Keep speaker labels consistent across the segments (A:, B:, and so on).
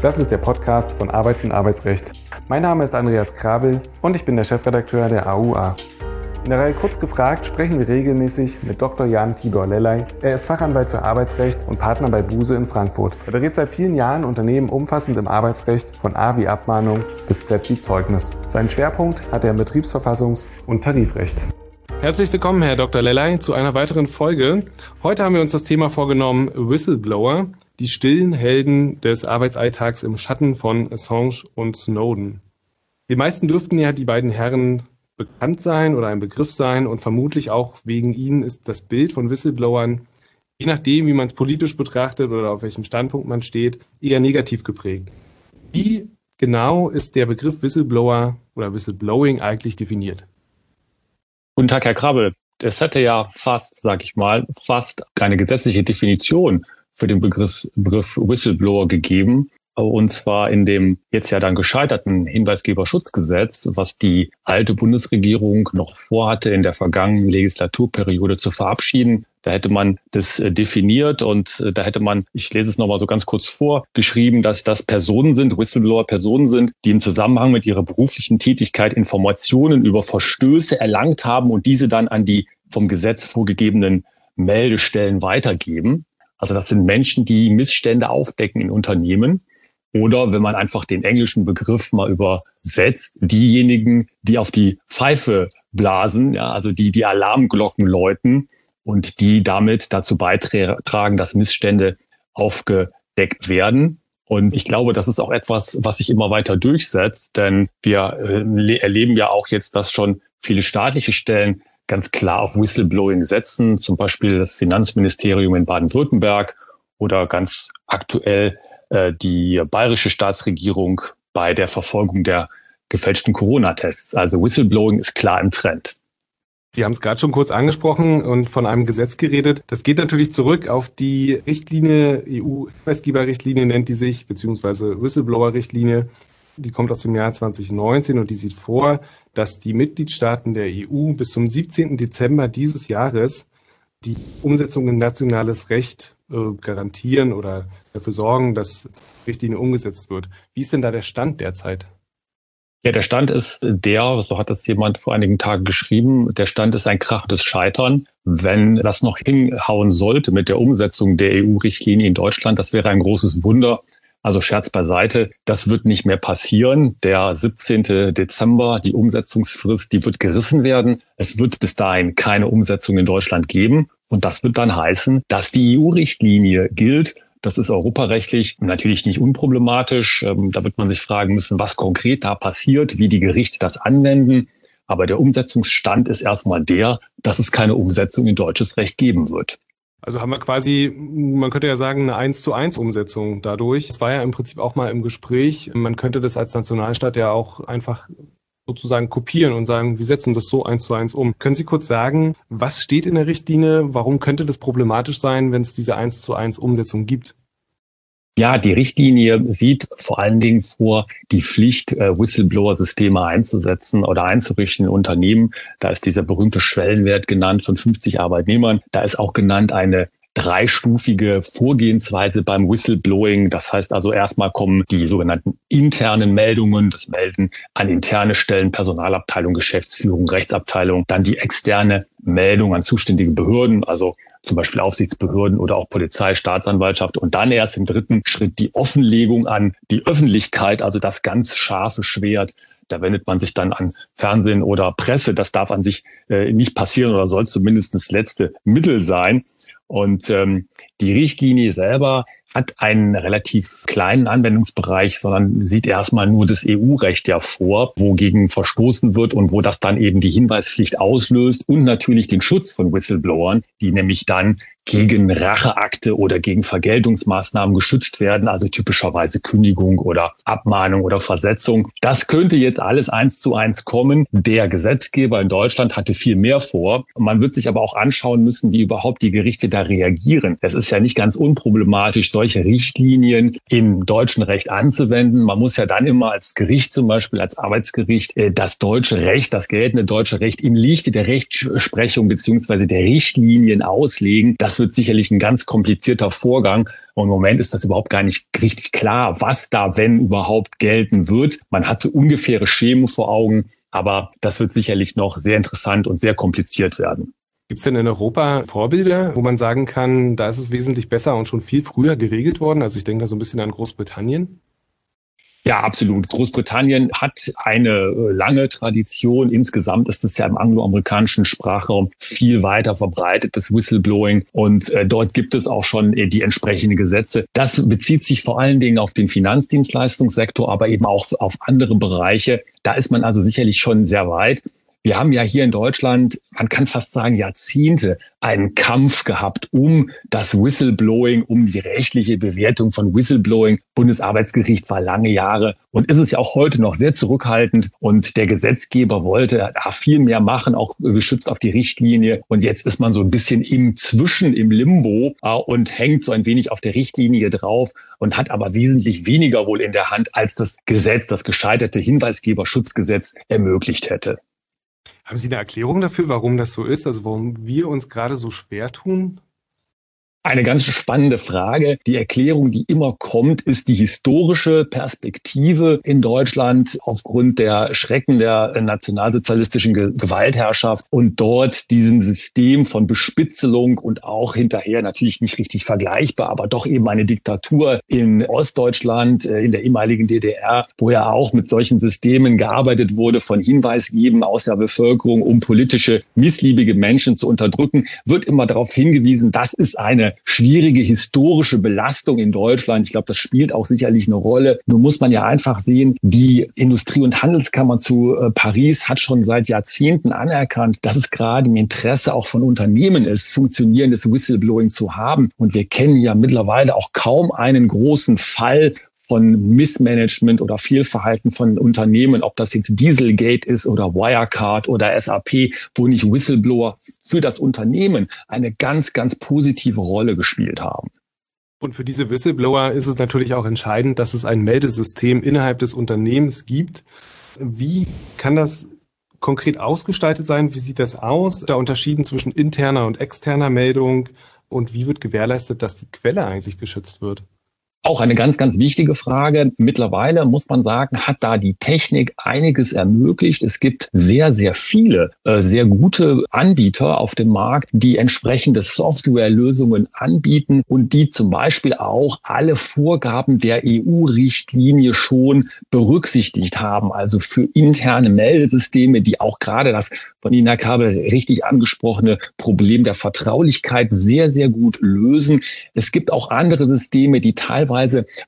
A: Das ist der Podcast von Arbeit und Arbeitsrecht. Mein Name ist Andreas Krabel und ich bin der Chefredakteur der AUA. In der Reihe Kurz gefragt sprechen wir regelmäßig mit Dr. Jan Tibor Lellay. Er ist Fachanwalt für Arbeitsrecht und Partner bei Buse in Frankfurt. Er berät seit vielen Jahren Unternehmen umfassend im Arbeitsrecht von A wie Abmahnung bis Z wie Zeugnis. Seinen Schwerpunkt hat er im Betriebsverfassungs- und Tarifrecht. Herzlich willkommen, Herr Dr. Lellay, zu einer weiteren Folge. Heute haben wir uns das Thema vorgenommen Whistleblower, die stillen Helden des Arbeitsalltags im Schatten von Assange und Snowden. Die meisten dürften ja die beiden Herren bekannt sein oder ein Begriff sein und vermutlich auch wegen ihnen ist das Bild von Whistleblowern, je nachdem, wie man es politisch betrachtet oder auf welchem Standpunkt man steht, eher negativ geprägt. Wie genau ist der Begriff Whistleblower oder Whistleblowing eigentlich definiert?
B: Guten Tag, Herr Krabbel. Es hätte ja fast, sag ich mal, fast keine gesetzliche Definition für den Begriff, Begriff Whistleblower gegeben und zwar in dem jetzt ja dann gescheiterten Hinweisgeberschutzgesetz, was die alte Bundesregierung noch vorhatte, in der vergangenen Legislaturperiode zu verabschieden. Da hätte man das äh, definiert und äh, da hätte man, ich lese es nochmal so ganz kurz vor, geschrieben, dass das Personen sind, Whistleblower Personen sind, die im Zusammenhang mit ihrer beruflichen Tätigkeit Informationen über Verstöße erlangt haben und diese dann an die vom Gesetz vorgegebenen Meldestellen weitergeben. Also das sind Menschen, die Missstände aufdecken in Unternehmen oder wenn man einfach den englischen Begriff mal übersetzt, diejenigen, die auf die Pfeife blasen, ja, also die die Alarmglocken läuten und die damit dazu beitragen, dass Missstände aufgedeckt werden. Und ich glaube, das ist auch etwas, was sich immer weiter durchsetzt, denn wir äh, erleben ja auch jetzt, dass schon viele staatliche Stellen ganz klar auf Whistleblowing setzen, zum Beispiel das Finanzministerium in Baden-Württemberg oder ganz aktuell äh, die bayerische Staatsregierung bei der Verfolgung der gefälschten Corona-Tests. Also Whistleblowing ist klar im Trend.
A: Sie haben es gerade schon kurz angesprochen und von einem Gesetz geredet. Das geht natürlich zurück auf die Richtlinie, EU-Hinweisgeberrichtlinie nennt die sich, beziehungsweise Whistleblower-Richtlinie. Die kommt aus dem Jahr 2019 und die sieht vor, dass die Mitgliedstaaten der EU bis zum 17. Dezember dieses Jahres die Umsetzung in nationales Recht äh, garantieren oder dafür sorgen, dass Richtlinie umgesetzt wird. Wie ist denn da der Stand derzeit?
B: Ja, der Stand ist der, so hat das jemand vor einigen Tagen geschrieben, der Stand ist ein krachendes Scheitern. Wenn das noch hinhauen sollte mit der Umsetzung der EU-Richtlinie in Deutschland, das wäre ein großes Wunder. Also Scherz beiseite, das wird nicht mehr passieren. Der 17. Dezember, die Umsetzungsfrist, die wird gerissen werden. Es wird bis dahin keine Umsetzung in Deutschland geben. Und das wird dann heißen, dass die EU-Richtlinie gilt. Das ist europarechtlich natürlich nicht unproblematisch. Ähm, da wird man sich fragen müssen, was konkret da passiert, wie die Gerichte das anwenden. Aber der Umsetzungsstand ist erstmal der, dass es keine Umsetzung in deutsches Recht geben wird.
A: Also haben wir quasi, man könnte ja sagen, eine 1 zu 1 Umsetzung dadurch. Es war ja im Prinzip auch mal im Gespräch. Man könnte das als Nationalstaat ja auch einfach sozusagen kopieren und sagen, wir setzen das so eins zu eins um. Können Sie kurz sagen, was steht in der Richtlinie? Warum könnte das problematisch sein, wenn es diese eins zu eins Umsetzung gibt?
B: Ja, die Richtlinie sieht vor allen Dingen vor, die Pflicht, äh, Whistleblower-Systeme einzusetzen oder einzurichten in Unternehmen. Da ist dieser berühmte Schwellenwert genannt von 50 Arbeitnehmern. Da ist auch genannt eine dreistufige Vorgehensweise beim Whistleblowing. Das heißt also erstmal kommen die sogenannten internen Meldungen, das Melden an interne Stellen, Personalabteilung, Geschäftsführung, Rechtsabteilung, dann die externe Meldung an zuständige Behörden, also zum Beispiel Aufsichtsbehörden oder auch Polizei, Staatsanwaltschaft und dann erst im dritten Schritt die Offenlegung an die Öffentlichkeit, also das ganz scharfe Schwert. Da wendet man sich dann an Fernsehen oder Presse. Das darf an sich äh, nicht passieren oder soll zumindest das letzte Mittel sein. Und ähm, die Richtlinie selber hat einen relativ kleinen Anwendungsbereich, sondern sieht erstmal nur das EU-Recht ja vor, wogegen verstoßen wird und wo das dann eben die Hinweispflicht auslöst und natürlich den Schutz von Whistleblowern, die nämlich dann gegen Racheakte oder gegen Vergeltungsmaßnahmen geschützt werden, also typischerweise Kündigung oder Abmahnung oder Versetzung. Das könnte jetzt alles eins zu eins kommen. Der Gesetzgeber in Deutschland hatte viel mehr vor. Man wird sich aber auch anschauen müssen, wie überhaupt die Gerichte da reagieren. Es ist ja nicht ganz unproblematisch, solche Richtlinien im deutschen Recht anzuwenden. Man muss ja dann immer als Gericht zum Beispiel, als Arbeitsgericht, äh, das deutsche Recht, das geltende deutsche Recht im Lichte der Rechtsprechung beziehungsweise der Richtlinien auslegen. Das wird sicherlich ein ganz komplizierter Vorgang. Und im Moment ist das überhaupt gar nicht richtig klar, was da, wenn überhaupt, gelten wird. Man hat so ungefähre Schemen vor Augen, aber das wird sicherlich noch sehr interessant und sehr kompliziert werden.
A: Gibt es denn in Europa Vorbilder, wo man sagen kann, da ist es wesentlich besser und schon viel früher geregelt worden? Also ich denke da so ein bisschen an Großbritannien.
B: Ja, absolut. Großbritannien hat eine äh, lange Tradition. Insgesamt ist es ja im angloamerikanischen Sprachraum viel weiter verbreitet, das Whistleblowing. Und äh, dort gibt es auch schon äh, die entsprechenden Gesetze. Das bezieht sich vor allen Dingen auf den Finanzdienstleistungssektor, aber eben auch auf andere Bereiche. Da ist man also sicherlich schon sehr weit. Wir haben ja hier in Deutschland, man kann fast sagen, Jahrzehnte einen Kampf gehabt um das Whistleblowing, um die rechtliche Bewertung von Whistleblowing. Bundesarbeitsgericht war lange Jahre und ist es ja auch heute noch sehr zurückhaltend. Und der Gesetzgeber wollte da viel mehr machen, auch geschützt auf die Richtlinie. Und jetzt ist man so ein bisschen im Zwischen, im Limbo äh, und hängt so ein wenig auf der Richtlinie drauf und hat aber wesentlich weniger wohl in der Hand, als das Gesetz, das gescheiterte Hinweisgeberschutzgesetz ermöglicht hätte.
A: Haben Sie eine Erklärung dafür, warum das so ist? Also warum wir uns gerade so schwer tun?
B: Eine ganz spannende Frage. Die Erklärung, die immer kommt, ist die historische Perspektive in Deutschland aufgrund der Schrecken der nationalsozialistischen Gewaltherrschaft und dort diesem System von Bespitzelung und auch hinterher natürlich nicht richtig vergleichbar, aber doch eben eine Diktatur in Ostdeutschland, äh, in der ehemaligen DDR, wo ja auch mit solchen Systemen gearbeitet wurde, von Hinweisgeben aus der Bevölkerung, um politische, missliebige Menschen zu unterdrücken, wird immer darauf hingewiesen, das ist eine schwierige historische Belastung in Deutschland. Ich glaube, das spielt auch sicherlich eine Rolle. Nur muss man ja einfach sehen, die Industrie- und Handelskammer zu äh, Paris hat schon seit Jahrzehnten anerkannt, dass es gerade im Interesse auch von Unternehmen ist, funktionierendes Whistleblowing zu haben. Und wir kennen ja mittlerweile auch kaum einen großen Fall von Missmanagement oder Fehlverhalten von Unternehmen, ob das jetzt Dieselgate ist oder Wirecard oder SAP, wo nicht Whistleblower für das Unternehmen eine ganz, ganz positive Rolle gespielt haben.
A: Und für diese Whistleblower ist es natürlich auch entscheidend, dass es ein Meldesystem innerhalb des Unternehmens gibt. Wie kann das konkret ausgestaltet sein? Wie sieht das aus? Da unterschieden zwischen interner und externer Meldung? Und wie wird gewährleistet, dass die Quelle eigentlich geschützt wird?
B: Auch eine ganz, ganz wichtige Frage. Mittlerweile muss man sagen, hat da die Technik einiges ermöglicht. Es gibt sehr, sehr viele äh, sehr gute Anbieter auf dem Markt, die entsprechende Softwarelösungen anbieten und die zum Beispiel auch alle Vorgaben der EU-Richtlinie schon berücksichtigt haben. Also für interne Meldesysteme, die auch gerade das von Ihnen, Herr Kabel, richtig angesprochene Problem der Vertraulichkeit sehr, sehr gut lösen. Es gibt auch andere Systeme, die teilweise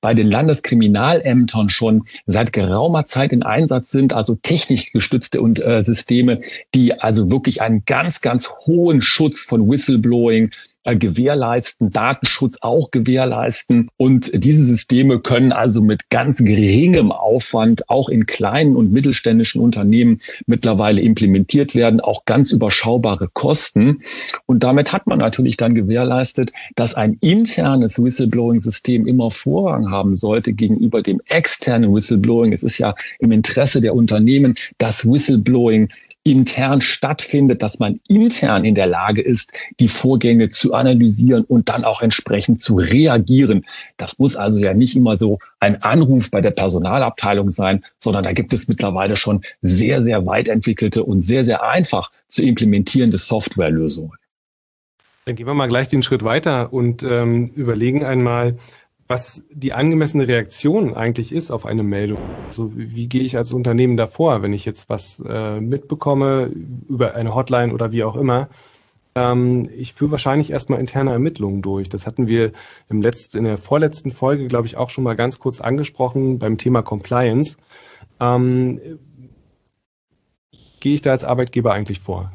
B: bei den Landeskriminalämtern schon seit geraumer Zeit in Einsatz sind, also technisch gestützte und, äh, Systeme, die also wirklich einen ganz, ganz hohen Schutz von Whistleblowing gewährleisten, Datenschutz auch gewährleisten. Und diese Systeme können also mit ganz geringem Aufwand auch in kleinen und mittelständischen Unternehmen mittlerweile implementiert werden, auch ganz überschaubare Kosten. Und damit hat man natürlich dann gewährleistet, dass ein internes Whistleblowing-System immer Vorrang haben sollte gegenüber dem externen Whistleblowing. Es ist ja im Interesse der Unternehmen, dass Whistleblowing intern stattfindet, dass man intern in der Lage ist, die Vorgänge zu analysieren und dann auch entsprechend zu reagieren. Das muss also ja nicht immer so ein Anruf bei der Personalabteilung sein, sondern da gibt es mittlerweile schon sehr, sehr weit entwickelte und sehr, sehr einfach zu implementierende Softwarelösungen.
A: Dann gehen wir mal gleich den Schritt weiter und ähm, überlegen einmal, was die angemessene Reaktion eigentlich ist auf eine Meldung. Also wie, gehe ich als Unternehmen davor, wenn ich jetzt was äh, mitbekomme über eine Hotline oder wie auch immer. Ähm, ich führe wahrscheinlich erstmal interne Ermittlungen durch. Das hatten wir im letzten, in der vorletzten Folge, glaube ich, auch schon mal ganz kurz angesprochen beim Thema Compliance. Ähm, gehe ich da als Arbeitgeber eigentlich vor?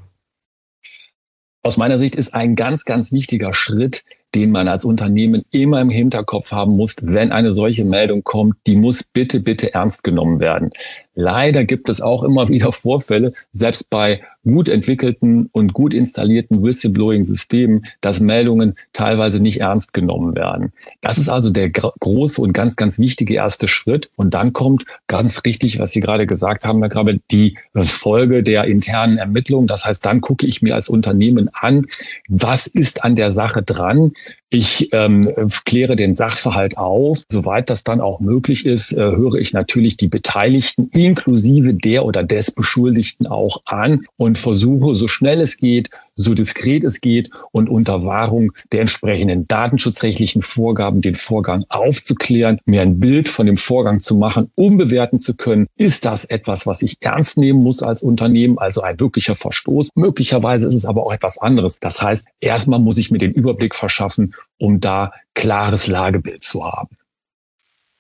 B: Aus meiner Sicht ist ein ganz, ganz wichtiger Schritt, den man als Unternehmen immer im Hinterkopf haben muss, wenn eine solche Meldung kommt, die muss bitte, bitte ernst genommen werden. Leider gibt es auch immer wieder Vorfälle, selbst bei gut entwickelten und gut installierten Whistleblowing-Systemen, dass Meldungen teilweise nicht ernst genommen werden. Das ist also der große und ganz, ganz wichtige erste Schritt. Und dann kommt ganz richtig, was Sie gerade gesagt haben, Herr Grabe, die Folge der internen Ermittlung. Das heißt, dann gucke ich mir als Unternehmen an, was ist an der Sache dran? Ich ähm, kläre den Sachverhalt auf. Soweit das dann auch möglich ist, äh, höre ich natürlich die Beteiligten inklusive der oder des Beschuldigten auch an und versuche, so schnell es geht, so diskret es geht und unter Wahrung der entsprechenden datenschutzrechtlichen Vorgaben den Vorgang aufzuklären, mir ein Bild von dem Vorgang zu machen, um bewerten zu können, ist das etwas, was ich ernst nehmen muss als Unternehmen, also ein wirklicher Verstoß. Möglicherweise ist es aber auch etwas anderes. Das heißt, erstmal muss ich mir den Überblick verschaffen, um da klares Lagebild zu haben.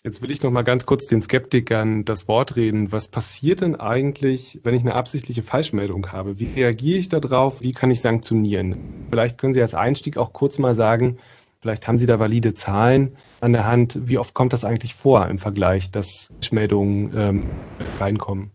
A: Jetzt will ich noch mal ganz kurz den Skeptikern das Wort reden. Was passiert denn eigentlich, wenn ich eine absichtliche Falschmeldung habe? Wie reagiere ich darauf? Wie kann ich sanktionieren? Vielleicht können Sie als Einstieg auch kurz mal sagen, vielleicht haben Sie da valide Zahlen an der Hand. Wie oft kommt das eigentlich vor im Vergleich, dass Falschmeldungen ähm, reinkommen?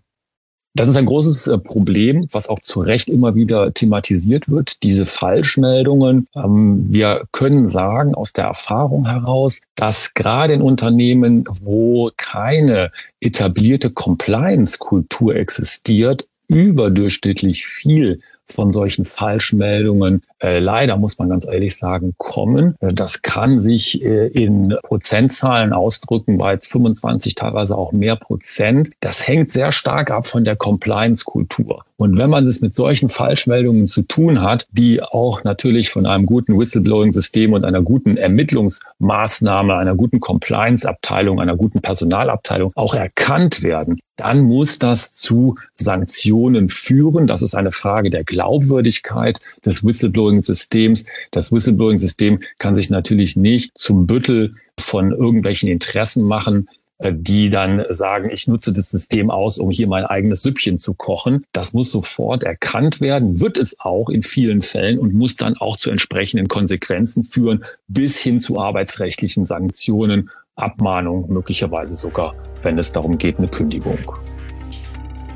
B: Das ist ein großes äh, Problem, was auch zu Recht immer wieder thematisiert wird, diese Falschmeldungen. Ähm, wir können sagen aus der Erfahrung heraus, dass gerade in Unternehmen, wo keine etablierte Compliance-Kultur existiert, überdurchschnittlich viel von solchen Falschmeldungen äh, leider, muss man ganz ehrlich sagen, kommen. Äh, das kann sich äh, in Prozentzahlen ausdrücken, bei 25, teilweise auch mehr Prozent. Das hängt sehr stark ab von der Compliance-Kultur. Und wenn man es mit solchen Falschmeldungen zu tun hat, die auch natürlich von einem guten Whistleblowing-System und einer guten Ermittlungsmaßnahme, einer guten Compliance-Abteilung, einer guten Personalabteilung auch erkannt werden, dann muss das zu Sanktionen führen. Das ist eine Frage der Glaubwürdigkeit des Whistleblowing-Systems. Das Whistleblowing-System kann sich natürlich nicht zum Büttel von irgendwelchen Interessen machen, äh, die dann sagen, ich nutze das System aus, um hier mein eigenes Süppchen zu kochen. Das muss sofort erkannt werden, wird es auch in vielen Fällen und muss dann auch zu entsprechenden Konsequenzen führen, bis hin zu arbeitsrechtlichen Sanktionen, Abmahnung, möglicherweise sogar, wenn es darum geht, eine Kündigung.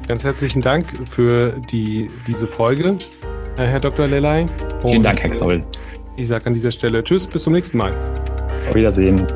A: Ganz herzlichen Dank für die, diese Folge, Herr Dr. Lelei.
B: Vielen Dank, Herr Krabbel.
A: Ich sage an dieser Stelle Tschüss, bis zum nächsten Mal.
B: Auf Wiedersehen.